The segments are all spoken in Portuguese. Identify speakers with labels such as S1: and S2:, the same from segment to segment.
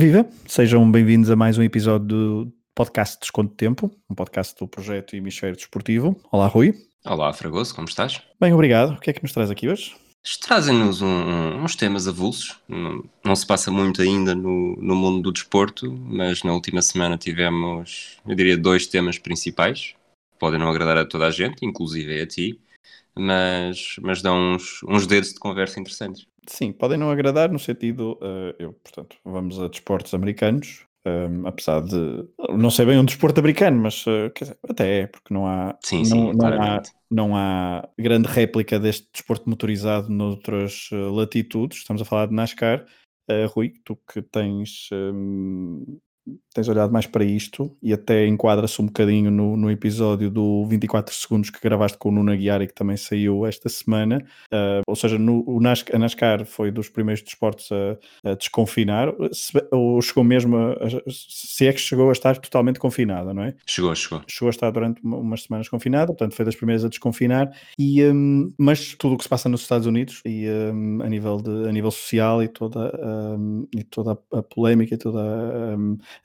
S1: Viva! Sejam bem-vindos a mais um episódio do podcast Desconto de Tempo, um podcast do projeto Hemisfério Desportivo. Olá, Rui.
S2: Olá, Fragoso, como estás?
S1: Bem, obrigado. O que é que nos traz aqui hoje?
S2: Trazem-nos um, uns temas avulsos. Não, não, se passa muito ainda no, no mundo do desporto, mas na última semana tivemos, eu diria, dois temas principais. Podem não agradar a toda a gente, inclusive a ti, mas, mas dão uns, uns dedos de conversa interessantes.
S1: Sim, podem não agradar no sentido, uh, eu, portanto, vamos a desportos americanos, um, apesar de não sei bem um desporto americano, mas uh, dizer, até é, porque não há,
S2: sim,
S1: não,
S2: sim,
S1: não, há, não há grande réplica deste desporto motorizado noutras uh, latitudes. Estamos a falar de NASCAR. Uh, Rui, tu que tens um, tens olhado mais para isto e até enquadra-se um bocadinho no, no episódio do 24 segundos que gravaste com o Nuno Aguiar e que também saiu esta semana. Uh, ou seja, no, o NASCAR, a NASCAR foi dos primeiros desportos a, a desconfinar, se, ou chegou mesmo a, a, se é que chegou a estar totalmente confinada, não é?
S2: Chegou, chegou.
S1: Chegou a estar durante uma, umas semanas confinada, portanto foi das primeiras a desconfinar, e, um, mas tudo o que se passa nos Estados Unidos e um, a, nível de, a nível social e toda, um, e toda a, polémica e toda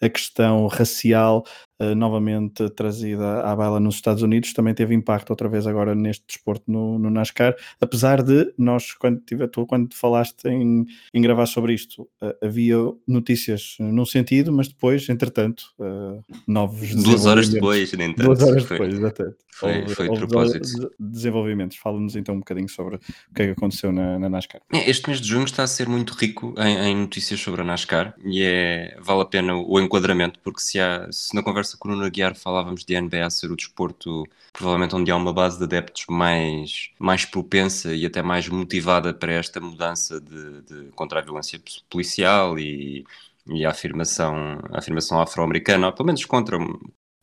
S1: a questão racial uh, novamente trazida à baila nos Estados Unidos também teve impacto outra vez agora neste desporto no, no NASCAR, apesar de nós, quando, tive, tu, quando falaste em, em gravar sobre isto, uh, havia notícias num sentido, mas depois, entretanto, uh, novos
S2: Duas horas depois, nem tanto.
S1: Duas horas foi, depois, exatamente.
S2: Foi, houve, foi de propósito.
S1: Desenvolvimentos. Fala-nos então um bocadinho sobre o que é que aconteceu na, na NASCAR.
S2: É, este mês de junho está a ser muito rico em, em notícias sobre a NASCAR e é, vale a pena o enquadramento, porque se, há, se na conversa com o Nuno Aguiar falávamos de NBA ser o desporto provavelmente onde há uma base de adeptos mais, mais propensa e até mais motivada para esta mudança de, de contra a violência policial e, e a afirmação, a afirmação afro-americana, pelo menos contra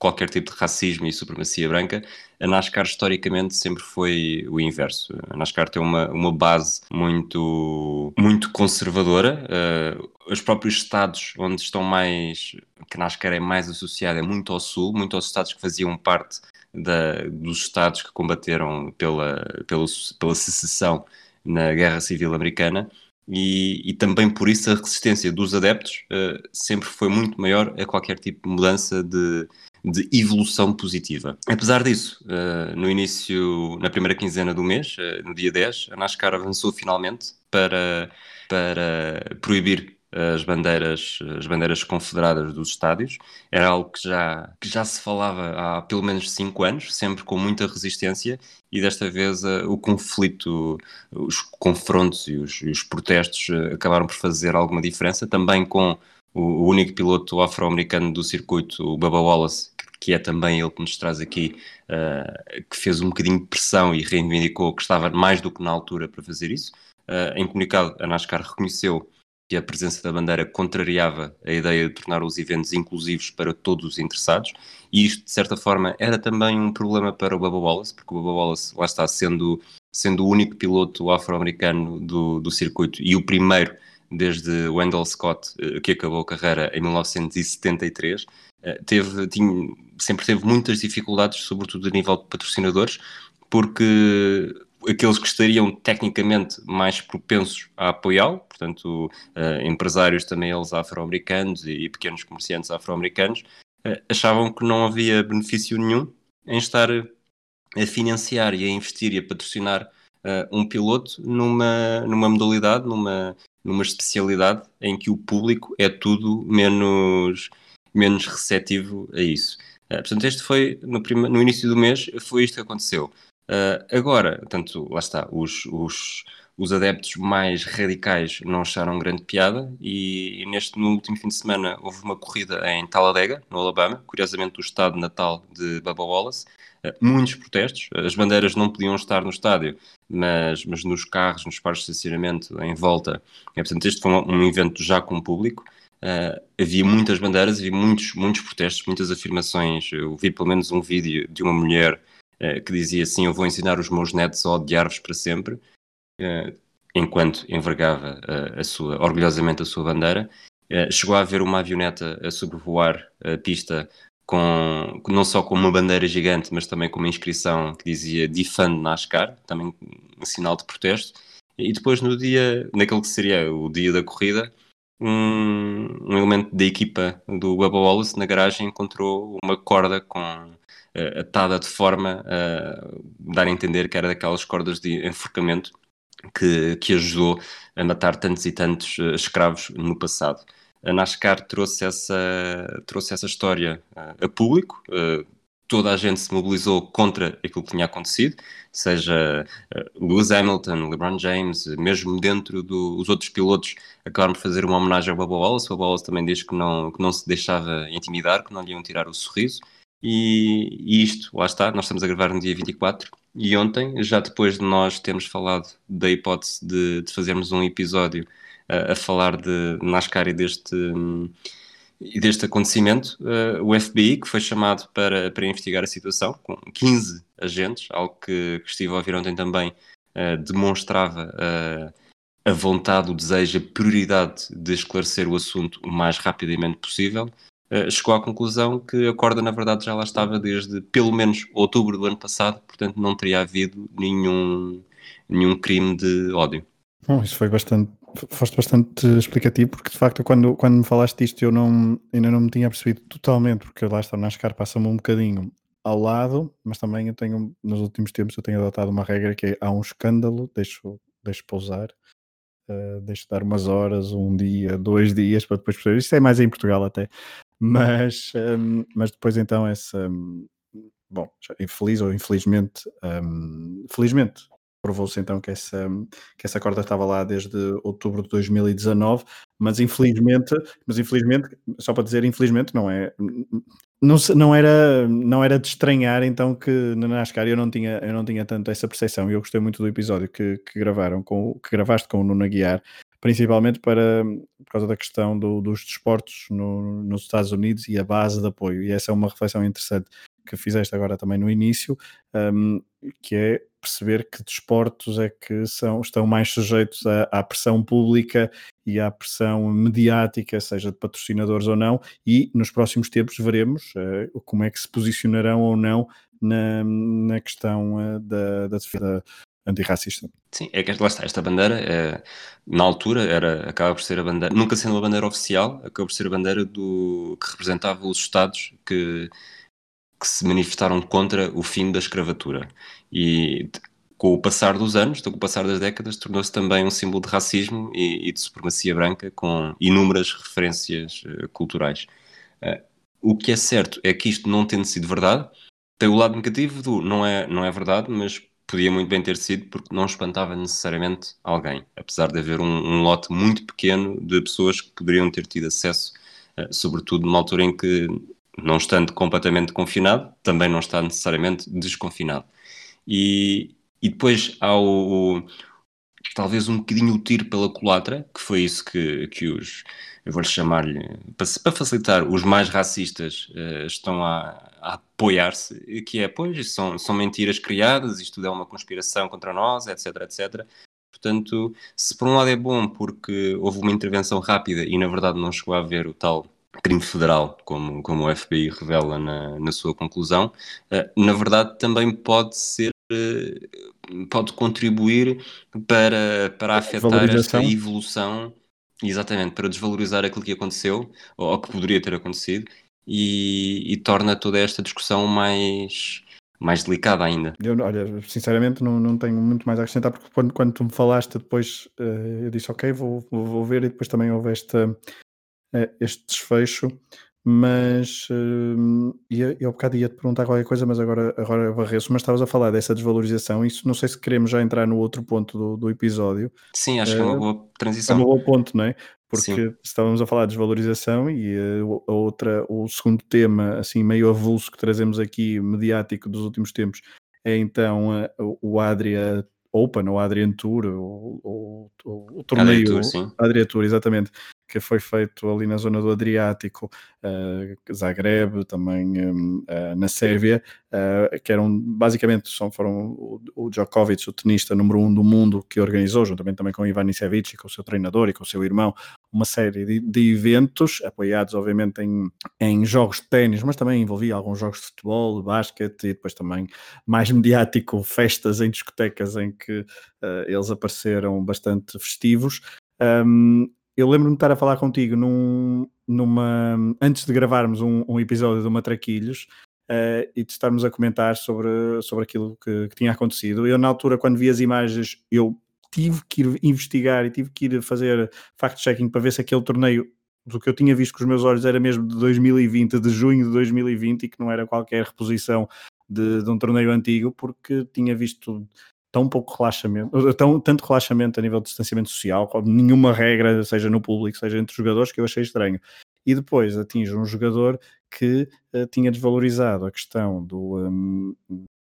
S2: qualquer tipo de racismo e supremacia branca, a NASCAR historicamente sempre foi o inverso. A NASCAR tem uma, uma base muito, muito conservadora. Uh, os próprios estados onde estão mais, que a NASCAR é mais associada, é muito ao sul, muito aos estados que faziam parte da, dos estados que combateram pela, pela, pela secessão na Guerra Civil Americana. E, e, também por isso a resistência dos adeptos uh, sempre foi muito maior a qualquer tipo de mudança de, de evolução positiva. Apesar disso, uh, no início, na primeira quinzena do mês, uh, no dia 10, a NASCAR avançou finalmente para, para proibir as bandeiras, as bandeiras confederadas dos estádios. Era algo que já, que já se falava há pelo menos cinco anos, sempre com muita resistência, e desta vez o conflito, os confrontos e os, e os protestos acabaram por fazer alguma diferença, também com o, único piloto afro-americano do circuito, o Bubba Wallace, que é também ele que nos traz aqui, uh, que fez um bocadinho de pressão e reivindicou que estava mais do que na altura para fazer isso. Uh, em comunicado, a NASCAR reconheceu que a presença da bandeira contrariava a ideia de tornar os eventos inclusivos para todos os interessados, e isto, de certa forma, era também um problema para o Bubba Wallace, porque o Bubba Wallace, lá está, sendo, sendo o único piloto afro-americano do, do circuito e o primeiro desde Wendell Scott, eh, que acabou a carreira em 1973, eh, teve, tinha, sempre teve muitas dificuldades, sobretudo a nível de patrocinadores, porque aqueles que estariam tecnicamente mais propensos a apoiá-lo, portanto, uh, empresários também eles afro-americanos e, e, pequenos comerciantes afro-americanos, uh, achavam que não havia benefício nenhum em estar a financiar e a investir e a patrocinar uh, um piloto numa, numa modalidade, numa, numa especialidade em que o público é tudo menos, menos receptivo a isso. Uh, portanto, este foi, no, no início do mês, foi isto que aconteceu. Uh, agora, portanto, lá está, os, os, os adeptos mais radicais não acharam grande piada e, e, neste, no último fim de semana houve uma corrida em Talladega, no Alabama, curiosamente do estado natal de Bubba Wallace, uh, muitos protestos, as bandeiras não podiam estar no estádio, mas, mas nos carros, nos pares de estacionamento, em volta. É, portanto, este foi um, um evento já com público. Uh, havia muitas bandeiras, havia muitos, muitos protestos, muitas afirmações. Eu vi pelo menos um vídeo de uma mulher uh, que dizia assim: Eu vou ensinar os meus netos a odiar-vos para sempre, uh, enquanto envergava a sua, orgulhosamente a sua bandeira. chegou a haver uma avioneta a sobrevoar a pista com, não só com uma bandeira gigante, mas também com uma inscrição que dizia Defund NASCAR, também um sinal de protesto. E depois no dia, naquele que seria o dia da corrida, um, um elemento da equipa do Bubba Wallace na garagem encontrou uma corda com uh, atada de forma a dar a entender que era daquelas cordas de enforcamento que, que ajudou a matar tantos e tantos uh, escravos no passado. A NASCAR trouxe essa, trouxe essa história uh, a público, toda a gente se mobilizou contra aquilo que tinha acontecido, seja uh, Lewis Hamilton, LeBron James, mesmo dentro dos outros pilotos, acabaram por fazer uma homenagem ao Bubba Wallace. O Bubba Wallace também diz que não, que não se deixava intimidar, que não lhe iam tirar o sorriso. E, e, isto, lá está, nós estamos a gravar no dia 24 e ontem, já depois de nós termos falado da hipótese de, de fazermos um episódio uh, a falar de NASCAR e deste. Um, e deste acontecimento, uh, o FBI, que foi chamado para, para investigar a situação, com 15 agentes, algo que, que estive a ouvir ontem também, uh, demonstrava uh, a vontade, o desejo, a prioridade de esclarecer o assunto o mais rapidamente possível, chegou à conclusão que a corda, na verdade, já lá estava desde pelo menos outubro do ano passado, portanto não teria havido nenhum, nenhum crime de ódio.
S1: Bom, isso foi bastante foste bastante explicativo, porque de facto, quando, quando me falaste disto, eu não, ainda não me tinha percebido totalmente, porque lá está, o NASCAR passa-me um bocadinho ao lado, mas também eu tenho, nos últimos tempos, eu tenho adotado uma regra que é há um escândalo, deixo, deixo pousar, uh, deixo dar umas horas, um dia, dois dias para depois perceber. Isto é mais em Portugal até, mas, um, mas depois então essa. Um, bom, infeliz ou infelizmente, um, felizmente provou-se então que essa, que essa corda estava lá desde outubro de 2019, mas infelizmente, mas infelizmente, só para dizer infelizmente, não é não, não, era, não era de estranhar então que na NASCAR eu não tinha, eu não tinha tanto essa percepção e eu gostei muito do episódio que, que gravaram com, que gravaste com o Nuno Aguiar, principalmente para, por causa da questão do, dos desportos no, nos Estados Unidos e a base de apoio, e essa é uma reflexão interessante que fizeste agora também no início, um, que é perceber que desportos é que são, estão mais sujeitos à, à, pressão pública e à pressão mediática, seja de patrocinadores ou não, e nos próximos tempos veremos uh, como é que se posicionarão ou não na, na questão uh, da, da defesa antirracista.
S2: Sim, é que lá está, esta bandeira, é, na altura, era, acaba por ser a bandeira, nunca sendo a bandeira oficial, acaba por ser a bandeira do, que representava os Estados que que se manifestaram contra o fim da escravatura. E com o passar dos anos, com o passar das décadas, tornou-se também um símbolo de racismo e, e, de supremacia branca, com inúmeras referências uh, culturais. Uh, o que é certo é que isto não tendo sido verdade, tem o lado negativo do não é, não é verdade, mas podia muito bem ter sido porque não espantava necessariamente alguém, apesar de haver um, um lote muito pequeno de pessoas que poderiam ter tido acesso, uh, sobretudo numa altura em que não estando completamente confinado, também não está necessariamente desconfinado. E, e depois há o, o, talvez um bocadinho o tiro pela culatra, que foi isso que, que os, eu vou-lhe chamar-lhe, para, para, facilitar, os mais racistas uh, estão a, a apoiar-se, que é, pois, são, são mentiras criadas, isto é uma conspiração contra nós, etc, etc. Portanto, se por um lado é bom porque houve uma intervenção rápida e na verdade não chegou a haver o tal crime federal, como, como o FBI revela na, na sua conclusão, uh, na verdade também pode ser, uh, pode contribuir para, para afetar esta evolução, exatamente, para desvalorizar aquilo que aconteceu, ou, ou que poderia ter acontecido, e, e, torna toda esta discussão mais, mais delicada ainda.
S1: Eu, olha, sinceramente não, não tenho muito mais a acrescentar, porque quando, quando tu me falaste depois, uh, eu disse ok, vou, vou, vou, ver, e depois também houve esta este desfecho, mas uh, eu há bocado ia te perguntar qualquer coisa, mas agora, agora varreço, mas estavas a falar dessa desvalorização, isso não sei se queremos já entrar no outro ponto do, do episódio.
S2: Sim, acho uh, que é uma eh, boa transição.
S1: É um bom ponto, não é? Porque Sim. estávamos a falar de desvalorização e uh, a outra, o segundo tema, assim, meio avulso que trazemos aqui, mediático dos últimos tempos, é então o Adria Open, ou Adrian Tour, ou, ou, ou o torneio Adria Tour. Adria Tour, exatamente, que foi feito ali na zona do Adriático, uh, Zagreb, também um, uh, eh, na Sérvia, uh, que eram basicamente são, foram o, o Djokovic, o tenista número um do mundo, que organizou, juntamente também com Ivan Isevich, com o seu treinador e com o seu irmão, uma série de, de eventos, apoiados obviamente em, em jogos de ténis, mas também envolvia alguns jogos de futebol, de basquete e depois também mais mediático, festas em discotecas em que eles apareceram bastante festivos. Um, eu lembro-me de estar a falar contigo num, numa, antes de gravarmos um, um episódio do Matraquilhos uh, e de estarmos a comentar sobre, sobre aquilo que, que, tinha acontecido. Eu, na altura, quando vi as imagens, eu tive que ir investigar e tive que ir fazer fact-checking para ver se aquele torneio do que eu tinha visto com os meus olhos era mesmo de 2020, de junho de 2020 e que não era qualquer reposição de, de um torneio antigo, porque tinha visto tão pouco relaxamento, tão, tanto relaxamento a nível de distanciamento social, nenhuma regra, seja no público, seja entre os jogadores, que eu achei estranho. E depois atinge um jogador que uh, tinha desvalorizado a questão do, um,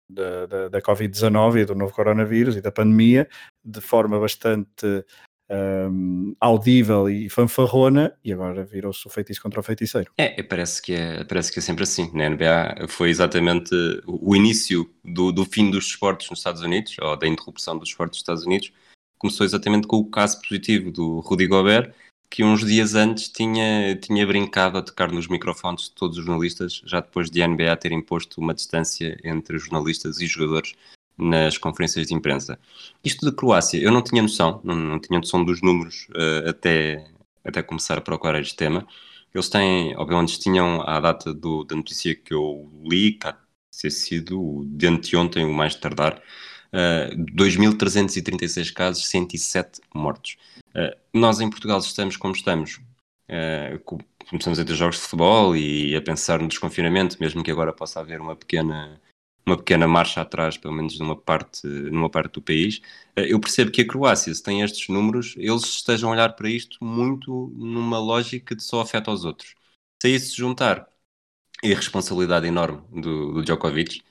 S1: da, da, da Covid-19 e do novo coronavírus e da pandemia de forma bastante um, audível e fanfarrona e agora virou-se o feitiço contra o feiticeiro.
S2: É, parece que é, parece que é sempre assim. Na NBA foi exatamente o início do, do fim dos esportes nos Estados Unidos, ou da interrupção dos esportes nos Estados Unidos, começou exatamente com o caso positivo do Rudy Gobert, que uns dias antes tinha, tinha brincado a tocar nos microfones de todos os jornalistas, já depois de a NBA ter imposto uma distância entre jornalistas e jogadores nas conferências de imprensa. Isto da Croácia, eu não tinha noção, não, não tinha noção dos números uh, até, até começar a procurar este tema. Eles têm, obviamente, tinham à data do, da notícia que eu li, há ser sido de anteontem, o mais tardar, uh, 2.336 casos, 107 mortos. Uh, nós em Portugal estamos como estamos, uh, começamos a ter jogos de futebol e a pensar no desconfinamento, mesmo que agora possa haver uma pequena uma pequena marcha atrás, pelo menos numa parte, numa parte do país. Eh, eu percebo que a Croácia, se tem estes números, eles estejam a olhar para isto muito numa lógica de só afeta aos outros. Se a isso se juntar a responsabilidade enorme do, do Djokovic,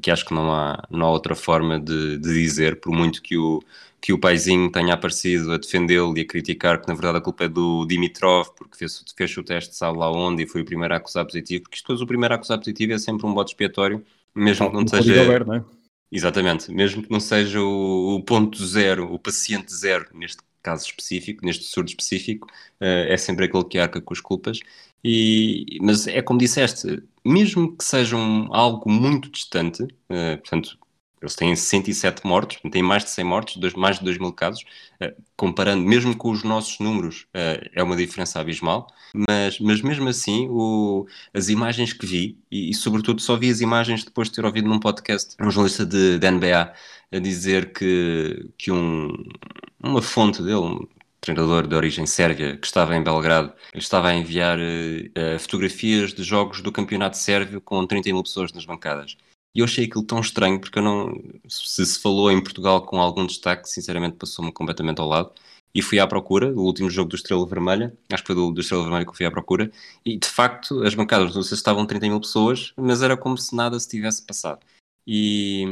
S2: que acho que não há, não há outra forma de, de dizer, por muito que o, que o paizinho tenha aparecido a defendê-lo e a criticar que na verdade a culpa é do Dimitrov, porque fez, fez o teste sabe lá onde e foi o primeiro a acusar positivo, porque isto depois o primeiro a acusar positivo é sempre um bote expiatório mesmo que não seja. Não é? Exatamente, mesmo que não seja o, o, ponto zero, o paciente zero, neste caso específico, neste surdo específico, uh, é sempre aquele que arca com as culpas. E, mas é como disseste, mesmo que sejam algo muito distante, uh, portanto, eles têm 107 mortos, têm mais de 100 mortos, dois, mais de 2 mil casos. Uh, comparando, mesmo com os nossos números, uh, é uma diferença abismal. Mas, mas mesmo assim, o, as imagens que vi, e, e, sobretudo só vi as imagens depois de ter ouvido num podcast um jornalista de, de NBA a dizer que, que um, uma fonte dele, um treinador de origem sérvia, que estava em Belgrado, ele estava a enviar uh, fotografias de jogos do campeonato sérvio com 30 mil pessoas nas bancadas. E eu achei aquilo tão estranho, porque eu não. Se se falou em Portugal com algum destaque, sinceramente passou-me completamente ao lado. E fui à procura, o último jogo do Estrela Vermelha, acho que foi do, do Estrela Vermelha que eu fui à procura, e de facto as bancadas, não sei se estavam 30 mil pessoas, mas era como se nada se tivesse passado. E,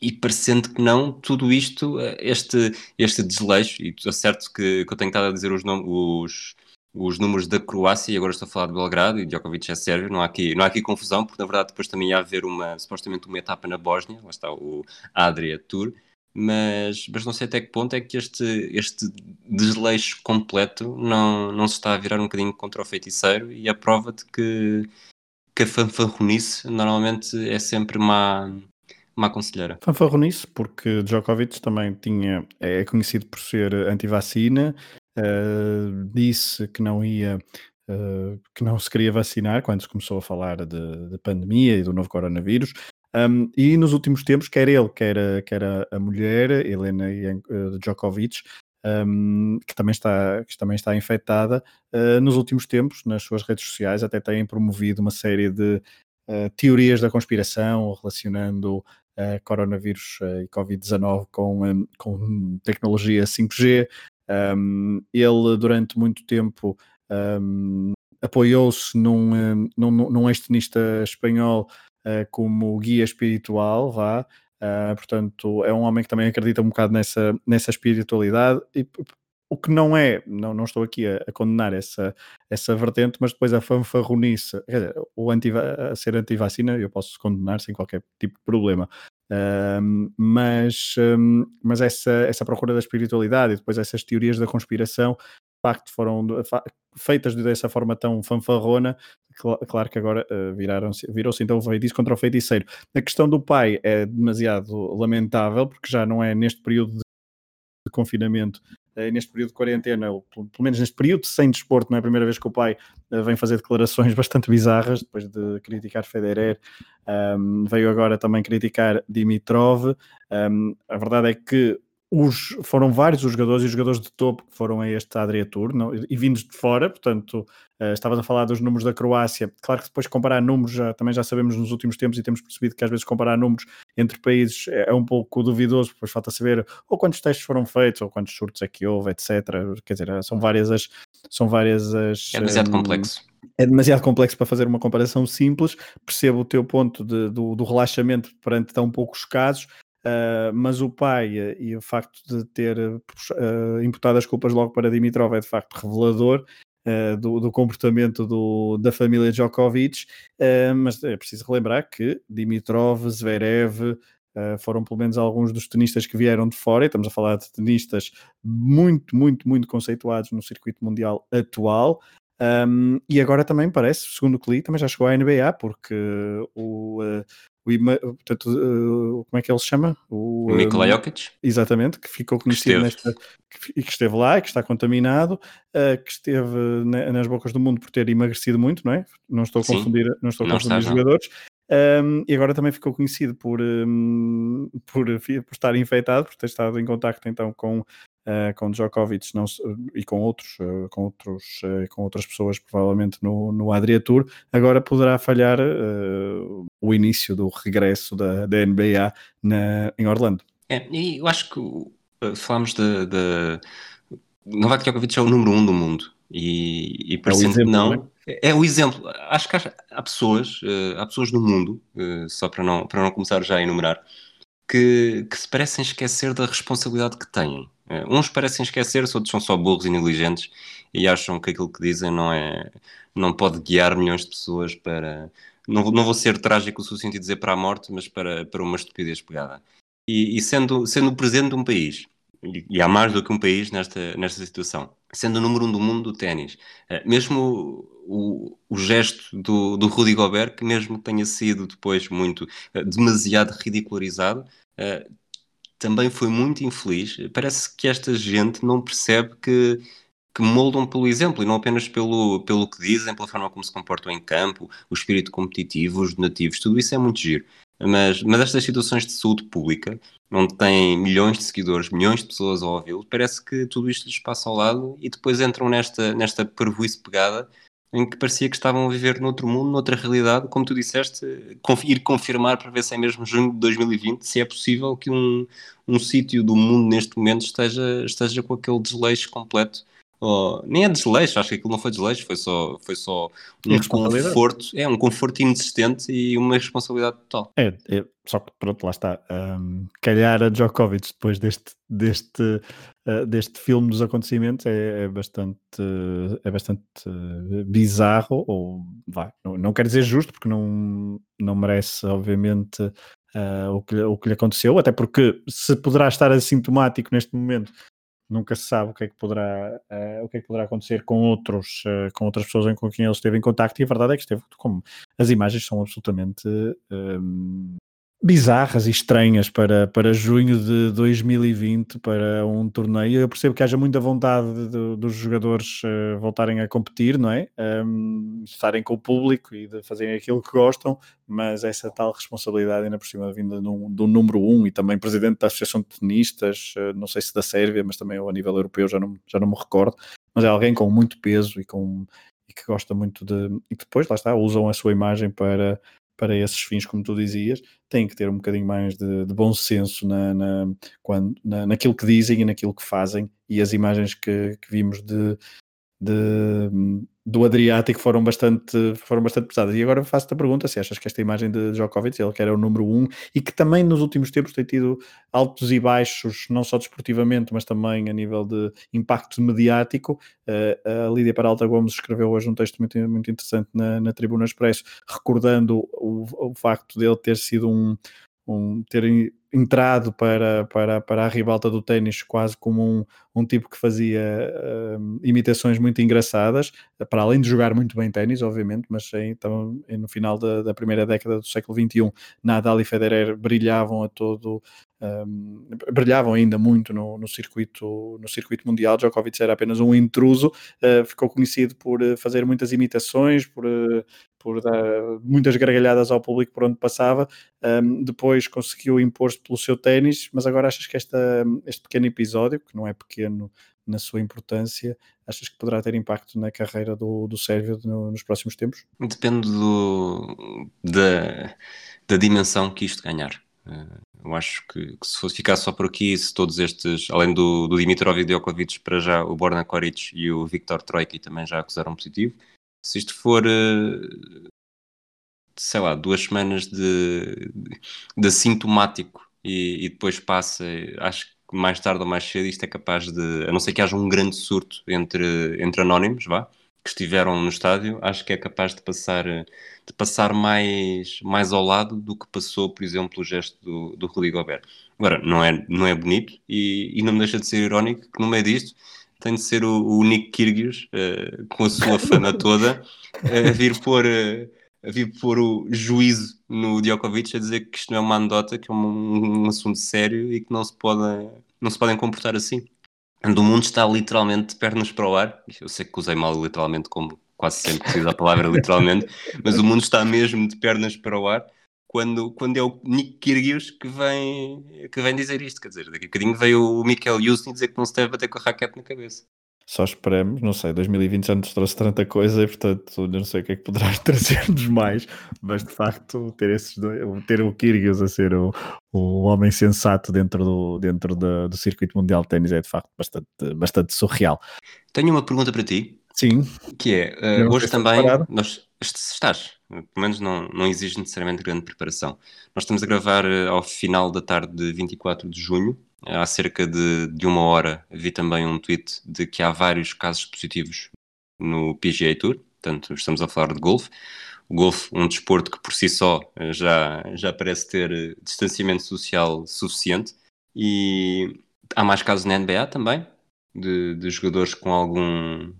S2: e parecendo que não, tudo isto, este, este desleixo, e é certo que, que eu tenho estado a dizer os, os, os números da Croácia, e agora estou a falar de Belgrado, e Djokovic é sérvio, não há aqui, não há aqui confusão, porque na verdade depois também ia haver uma, supostamente uma etapa na Bósnia, lá está o Adria Tour, mas, mas não sei até que ponto é que este, este desleixo completo não, não se está a virar um bocadinho contra o feiticeiro e a prova de que, que a fanfarronice normalmente é sempre má, má conselheira.
S1: Fanfarronice, porque Djokovic também tinha, é conhecido por ser anti-vacina, uh, disse que não ia, uh, que não se queria vacinar quando se começou a falar de, de pandemia e do novo coronavírus. Um, e nos últimos tempos, quer ele, quer a, quer a, mulher, Helena uh, Djokovic, um, que, também está, que também está infectada, uh, nos últimos tempos, nas suas redes sociais, até têm promovido uma série de teorias da conspiração relacionando uh, coronavírus e Covid-19 com, com tecnologia 5G, um, ele, durante muito tempo, um, apoiou-se num, num, num ex-tenista espanhol uh, como guia espiritual, vá. Uh, portanto, é um homem que também acredita um bocado nessa, nessa espiritualidade e o que não é, não, não estou aqui a, a, condenar essa, essa vertente, mas depois a fanfarronice, quer dizer, o anti, a ser anti-vacina eu posso condenar sem qualquer tipo de problema, mas, um, mas essa, essa procura da espiritualidade e depois essas teorias da conspiração de facto foram feitas dessa forma tão fanfarrona, claro que agora uh, viraram-se, virou-se então o feitiço contra o feiticeiro. A questão do pai é demasiado lamentável, porque já não é neste período de confinamento neste período de quarentena, ou pelo, menos neste período sem desporto, não é a primeira vez que o pai uh, vem fazer declarações bastante bizarras, depois de criticar Federer, um, veio agora também criticar Dimitrov. Um, a verdade é que os, foram vários os jogadores e os jogadores de topo que foram a este Adria Tour não, e vindos de fora, portanto, uh, estavas a falar dos números da Croácia. Claro que depois comparar números já, também já sabemos nos últimos tempos e temos percebido que às vezes comparar números entre países é, é um pouco duvidoso, depois falta saber ou quantos testes foram feitos, ou quantos surtos é que houve, etc. Quer dizer, são várias as. São várias as
S2: é demasiado um, complexo.
S1: É demasiado complexo para fazer uma comparação simples. Percebo o teu ponto de, do, do relaxamento perante tão poucos casos, Uh, mas o pai uh, e o facto de ter uh, imputado as culpas logo para Dimitrov é de facto revelador do, do, comportamento do, da família Djokovic. mas é preciso relembrar que Dimitrov, Zverev. foram pelo menos alguns dos tenistas que vieram de fora, e estamos a falar de tenistas muito, muito, muito conceituados no circuito mundial atual, um, e agora também parece, segundo o que também já chegou à NBA, porque o portanto, uh, como é que ele se chama?
S2: O, o Nikola Jokic.
S1: Exatamente, que ficou conhecido que nesta. Que, que, esteve lá, que está contaminado, uh, que esteve na, nas bocas do mundo por ter emagrecido muito, não é? Não estou a confundir, não estou a confundir os jogadores. Um, e agora também ficou conhecido por, um, por, por estar infectado, por ter estado em contacto então com uh, com Djokovic não, e com outros, uh, com, outros uh, com outras pessoas provavelmente no, no Adria Tour, agora poderá falhar o início do regresso da, da NBA na, em Orlando.
S2: É, e eu acho que falámos de, de... Novak Djokovic é o número um do mundo e, e parecendo é que não, é? é o exemplo. Acho que há, há pessoas, há pessoas no mundo, só para não, para não começar já a enumerar, que, que se parecem esquecer da responsabilidade que têm. Uh, uns parecem esquecer-se, outros são só burros e negligentes e acham que aquilo que dizem não é não pode guiar milhões de pessoas para não, não vou ser trágico o suficiente dizer para a morte, mas para, para uma estupidez pegada. E, e sendo, sendo o presidente de um país, e, e, há mais do que um país nesta, nesta situação, sendo o número um do mundo do ténis, uh, mesmo o, o, gesto do, do Rudy Gobert, que mesmo tenha sido depois muito uh, demasiado ridicularizado, também foi muito infeliz. Parece que esta gente não percebe que, que moldam pelo exemplo e não apenas pelo, pelo que dizem, pela forma como se comportam em campo, o espírito competitivo, os donativos, tudo isso é muito giro. Mas, mas estas situações de saúde pública, onde tem milhões de seguidores, milhões de pessoas a ouvi-lo, parece que tudo isto lhes passa ao lado e depois entram nesta, nesta pervuice pegada em que parecia que estavam a viver noutro mundo, noutra realidade, como tu disseste, ir confirmar para ver se é mesmo junho de 2020, se é possível que um, um sítio do mundo neste momento esteja, esteja com aquele desleixo completo. Oh, nem é desleixo, acho que aquilo não foi desleixo, foi só, foi só um conforto, é um conforto inexistente e uma responsabilidade total.
S1: É, é só que pronto, lá está. Um, calhar a Djokovic depois deste, deste, uh, deste filme dos acontecimentos é, é bastante, é bastante uh, bizarro, ou vai, não, não quero dizer justo, porque não, não merece, obviamente, uh, o, que, o que lhe aconteceu, até porque se poderá estar assintomático neste momento nunca se sabe o que é que poderá, uh, o que é que poderá acontecer com outros, uh, com outras pessoas com quem ele esteve em contacto e a verdade é que esteve como as imagens são absolutamente uh, bizarras e estranhas para, para junho de 2020 para um torneio. Eu percebo que haja muita vontade de, dos jogadores uh, voltarem a competir, não é? Um, estarem com o público e de fazerem aquilo que gostam, mas essa tal responsabilidade ainda por cima vinda do número um e também presidente da Associação de Tenistas, uh, não sei se da Sérvia, mas também ao nível europeu, já não, já não me recordo, mas é alguém com muito peso e com e que gosta muito de e que depois lá está, usam a sua imagem para para esses fins, como tu dizias, têm que ter um bocadinho mais de, de bom senso na, na, quando, na, naquilo que dizem e naquilo que fazem. E as imagens que, que vimos de, de, do Adriático foram bastante, foram bastante pesadas. E agora faço-te a pergunta se achas que esta imagem de Djokovic, ele que era o número um e que também nos últimos tempos tem tido altos e baixos, não só desportivamente, mas também a nível de impacto mediático. Uh, a Lídia Peralta Gomes escreveu hoje um texto muito, muito interessante na, na Tribuna Expresso, recordando o, o facto dele ter sido um, um ter entrado para, para, para a ribalta do ténis quase como um, um tipo que fazia uh, imitações muito engraçadas, para além de jogar muito bem ténis, obviamente, mas então, no final da, da, primeira década do século XXI, Nadal e Federer brilhavam a todo, um, brilhavam ainda muito no, no, circuito, no circuito mundial. Djokovic era apenas um intruso, uh, ficou conhecido por fazer muitas imitações, por, uh, por dar muitas gargalhadas ao público por onde passava. Um, depois conseguiu impor-se pelo seu ténis, mas agora achas que esta, este pequeno episódio, que não é pequeno na sua importância, achas que poderá ter impacto na carreira do, do Sérvio no, nos próximos tempos?
S2: Depende do, da, da dimensão que isto ganhar. Uh, eu acho que, que, se fosse ficar só por aqui, se todos estes, além do, do Dimitrov e Djokovic, para já o Borna Koric e o Viktor Troicki também já acusaram positivo, se isto for, uh, sei lá, duas semanas de, de assintomático e, e, depois passa, acho que mais tarde ou mais cedo isto é capaz de, a não ser que haja um grande surto entre, entre anónimos, vá, que estiveram no estádio, acho que é capaz de passar, de passar mais, mais ao lado do que passou, por exemplo, o gesto do, do Rodrigo Gobert. Agora, não é, não é bonito e, e não me deixa de ser irónico que no meio disto tem de ser o, o Nick Kyrgios, uh, com a sua fama toda, a vir pôr... Uh, a vir pôr o juízo no Djokovic a dizer que isto não é uma anedota, que é um, um assunto sério e que não se, pode, não se podem comportar assim. O mundo está literalmente de pernas para o ar. Eu sei que usei mal literalmente, como quase sempre que a palavra literalmente, mas o mundo está mesmo de pernas para o ar quando, quando é o Nick Kyrgios que vem, que vem dizer isto. Quer dizer, daqui a bocadinho veio o Michael Houston dizer que não se deve bater com a raquete na cabeça
S1: só esperemos, não sei, 2020 já nos trouxe tanta coisa e portanto não sei o que é que poderá trazer-nos mais, mas de facto ter esses dois, ter o Kyrgios a ser o, o homem sensato dentro do, dentro do, do circuito mundial de ténis é de facto bastante, bastante surreal.
S2: Tenho uma pergunta para ti.
S1: Sim.
S2: Que é, uh, hoje também, nós, estás, pelo menos não, não exige necessariamente grande preparação. Nós estamos a gravar uh, ao final da tarde de 24 de junho, há cerca de, de uma hora vi também um tweet de que há vários casos positivos no PGA Tour, portanto estamos a falar de golfe. O golfe, um desporto que por si só eh, já, já parece ter eh, distanciamento social suficiente e há mais casos na NBA também, de, de jogadores com algum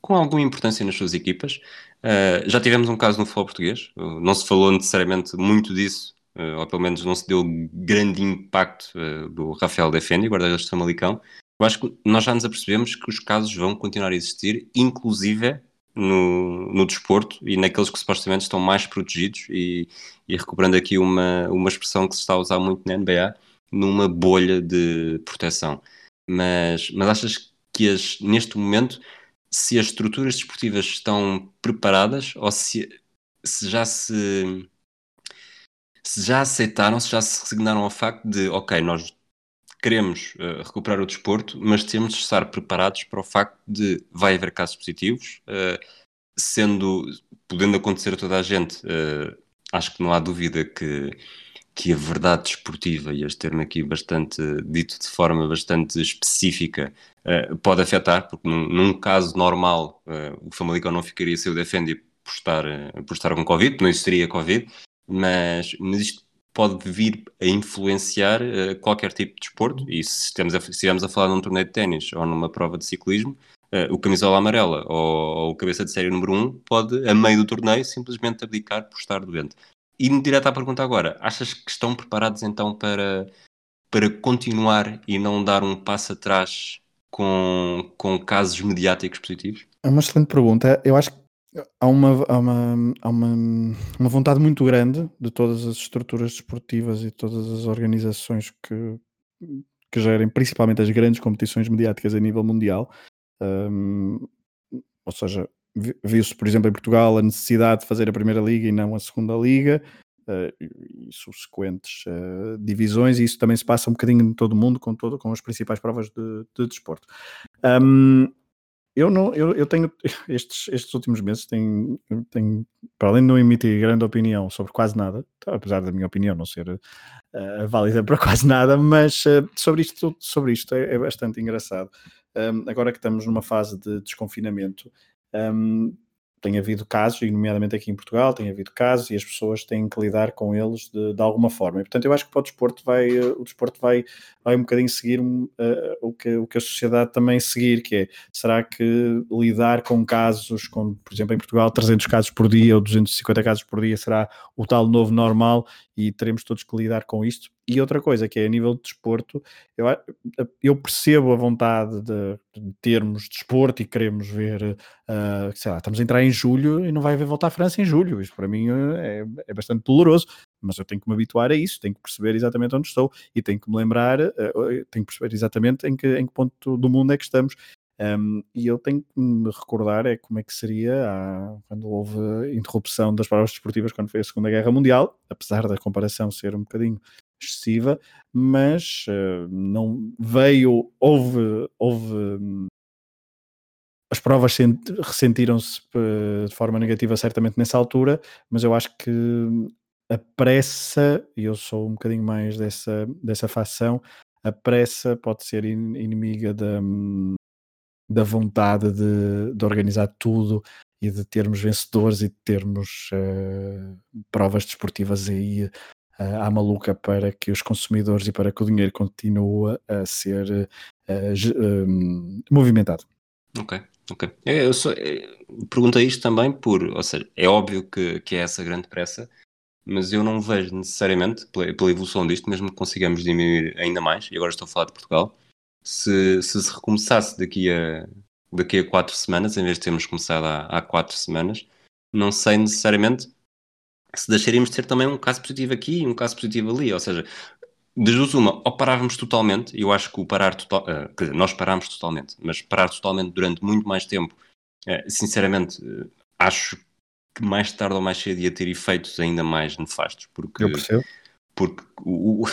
S2: com alguma importância nas suas equipas. Uh, já tivemos um caso no futebol português, não se falou necessariamente muito disso ou pelo menos não se deu grande impacto uh, do Rafael Defendi, guarda-redes de Famalicão. Eu acho que nós já nos apercebemos que os casos vão continuar a existir, inclusive no, no desporto e naqueles que supostamente estão mais protegidos e, e recuperando aqui uma, uma expressão que se está a usar muito na NBA, numa bolha de proteção. Mas, mas achas que as, neste momento, se as estruturas desportivas estão preparadas ou se, se já se se já aceitaram, se já se resignaram ao facto de, ok, nós queremos uh, recuperar o desporto, mas temos de estar preparados para o facto de vai haver casos positivos, uh, sendo, podendo acontecer a toda a gente, uh, acho que não há dúvida que, que a verdade desportiva, e este termo aqui bastante dito de forma bastante específica, pode afetar, porque num, num caso normal o Famalicão não ficaria sem o Defendi por estar, por estar com Covid, não existiria Covid, mas, mas isto pode vir a influenciar uh, qualquer tipo de desporto, e se estivermos a, a falar num torneio de ténis ou numa prova de ciclismo, uh, o camisola amarela ou, ou, o cabeça de série número 1 um pode, a meio do torneio, simplesmente abdicar por estar doente. E direto à pergunta agora, achas que estão preparados então para, para continuar e não dar um passo atrás com, com casos mediáticos positivos?
S1: É uma excelente pergunta. Eu acho que há uma, há uma, há uma, uma vontade muito grande de todas as estruturas desportivas e todas as organizações que, que gerem principalmente as grandes competições mediáticas a nível mundial. Um, ou seja, viu-se, por exemplo, em Portugal a necessidade de fazer a primeira liga e não a segunda liga. Uh, e subsequentes uh, divisões, e isso também se passa um bocadinho em todo o mundo, com, todo, com as principais provas de, de desporto. Um, eu não, eu, eu tenho estes, estes últimos meses tenho, tenho, para além de não emitir grande opinião sobre quase nada, tá, apesar da minha opinião não ser uh, válida para quase nada, mas uh, sobre isto, sobre isto é, é bastante engraçado. Um, agora que estamos numa fase de desconfinamento, um, tem havido casos, e nomeadamente aqui em Portugal, tem havido casos e as pessoas têm que lidar com eles de, de alguma forma. E, portanto, eu acho que para o desporto vai, eh, o desporto vai, vai um bocadinho seguir uh, o, que, o que a sociedade também seguir, que é, será que lidar com casos, com, por exemplo, em Portugal, 300 casos por dia ou 250 casos por dia será o tal novo normal e teremos todos que lidar com isto? E outra coisa, que é a nível de desporto, eu, eu percebo a vontade de, de termos desporto e queremos ver, uh, sei lá, estamos a entrar em julho e não vai haver volta à França em julho. Isto para mim é, é bastante doloroso, mas eu tenho que me habituar a isso, tenho que perceber exatamente onde estou e tenho que me lembrar, uh, tenho que perceber exatamente em que, em que ponto do mundo é que estamos. Um, e eu tenho que me recordar é como é que seria a, quando houve interrupção das provas desportivas quando foi a Segunda Guerra Mundial, apesar da comparação ser um bocadinho excessiva, mas uh, não veio, houve, houve as provas ressentiram-se eh, de forma negativa certamente nessa altura, mas eu acho que a pressa, e eu sou um bocadinho mais dessa, dessa facção, a pressa pode ser inimiga da, da vontade de, de organizar tudo e de termos vencedores e de termos uh, provas desportivas aí uh, à maluca para que os consumidores e para que o dinheiro continue a ser uh, movimentado.
S2: Ok, ok. Eu só perguntei isto também por, ou seja, é óbvio que, que é essa grande pressa, mas eu não vejo necessariamente, pela, pela evolução disto, mesmo que consigamos diminuir ainda mais, e agora estou a falar de Portugal, se se, se recomeçasse daqui a, daqui a quatro semanas, em vez de termos começado há, há quatro semanas, não sei necessariamente se deixaríamos de ter também um caso positivo aqui e um caso positivo ali. Ou seja, das duas uma, ou parávamos totalmente, e eu acho que o parar total, uh, quer dizer, nós parámos totalmente, mas parar totalmente durante muito mais tempo, uh, sinceramente, uh, acho que mais tarde ou mais cedo ia ter efeitos ainda mais nefastos, porque,
S1: eu percebo.
S2: porque o,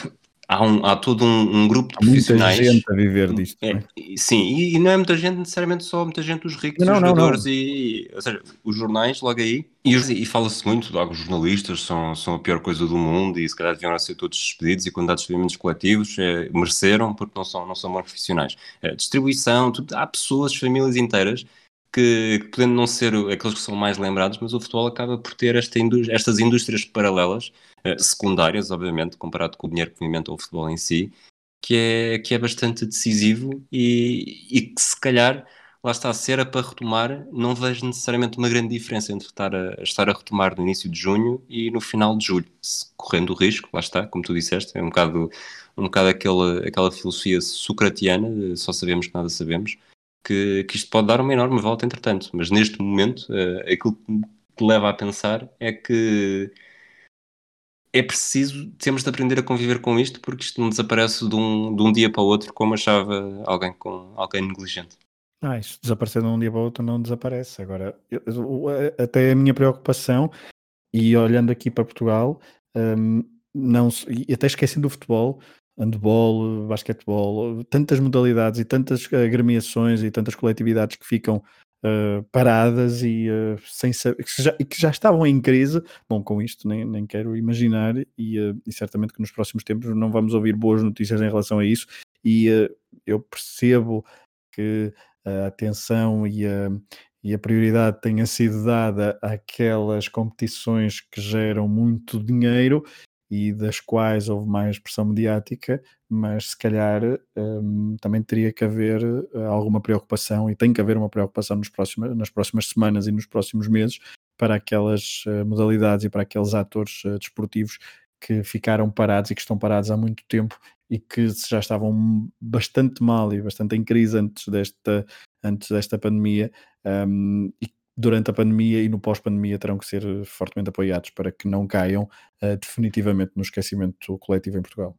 S2: há, um, há todo um, um grupo de há profissionais.
S1: Muita gente a viver disto.
S2: É, sim, e, e, não é muita gente necessariamente só muita gente, os ricos, não, os jogadores, e, ou seja, os jornais logo aí. E, e fala-se muito, de os jornalistas são, são a pior coisa do mundo e se calhar deviam ser todos despedidos e quando há despedimentos coletivos é, mereceram porque não são, não são bons profissionais. É, distribuição, tudo, há pessoas, famílias inteiras que, que, podendo não ser aqueles que são mais lembrados, mas o futebol acaba por ter esta estas indústrias paralelas, eh, secundárias, obviamente, comparado com o dinheiro que movimenta o futebol em si, que é, que é bastante decisivo e, e que se calhar, lá está, se era para retomar, não vejo necessariamente uma grande diferença entre estar a, estar a retomar no início de junho e no final de julho, correndo o risco, lá está, como tu disseste, é um bocado, um bocado aquela, aquela filosofia socratiana, só sabemos que nada sabemos, que, que isto pode dar uma enorme volta, entretanto. Mas neste momento, uh, aquilo que leva a pensar é que é preciso, temos de aprender a conviver com isto, porque isto não desaparece de um, de um dia para o outro, como achava alguém, com, alguém negligente.
S1: Ah, isto desaparecer de um dia para o outro não desaparece. Agora, eu, até a minha preocupação, e olhando aqui para Portugal, um, não, e até esquecendo do futebol, handball, basquetebol, tantas modalidades e tantas agremiações e tantas coletividades que ficam uh, paradas e, uh, sem saber, que já, que já estavam em crise. Bom, com isto nem, nem quero imaginar e, uh, e, certamente que nos próximos tempos não vamos ouvir boas notícias em relação a isso. E eu percebo que a atenção e a, e a prioridade tenha sido dada àquelas competições que geram muito dinheiro e das quais houve mais pressão mediática, mas se calhar um, também teria que haver uh, alguma preocupação e tem que haver uma preocupação nos próximos, nas próximas semanas e nos próximos meses para aquelas uh, modalidades e para aqueles atores uh, desportivos que ficaram parados e que estão parados há muito tempo e que já estavam bastante mal e bastante em crise antes desta, antes desta pandemia um, e durante a pandemia e no pós-pandemia terão que ser fortemente apoiados para que não caiam uh, definitivamente no esquecimento coletivo em Portugal.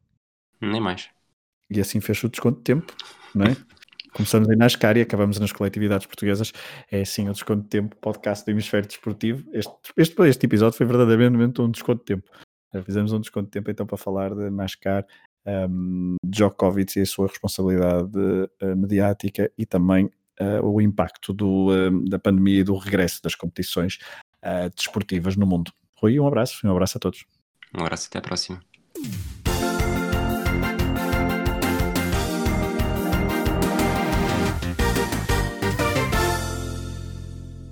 S2: Nem mais.
S1: E assim fecha o desconto de tempo, não é? Começamos em NASCAR e acabamos nas coletividades portuguesas. É assim o desconto de tempo, podcast do Hemisfério Desportivo. Este, este, este episódio foi verdadeiramente um desconto de tempo. Já fizemos um desconto de tempo então para falar de NASCAR, um, Djokovic e a sua responsabilidade uh, mediática e também uh, o impacto do, uh, da pandemia e do regresso das competições uh, desportivas no mundo. Rui, um abraço, um abraço a todos.
S2: Um abraço, até à próxima.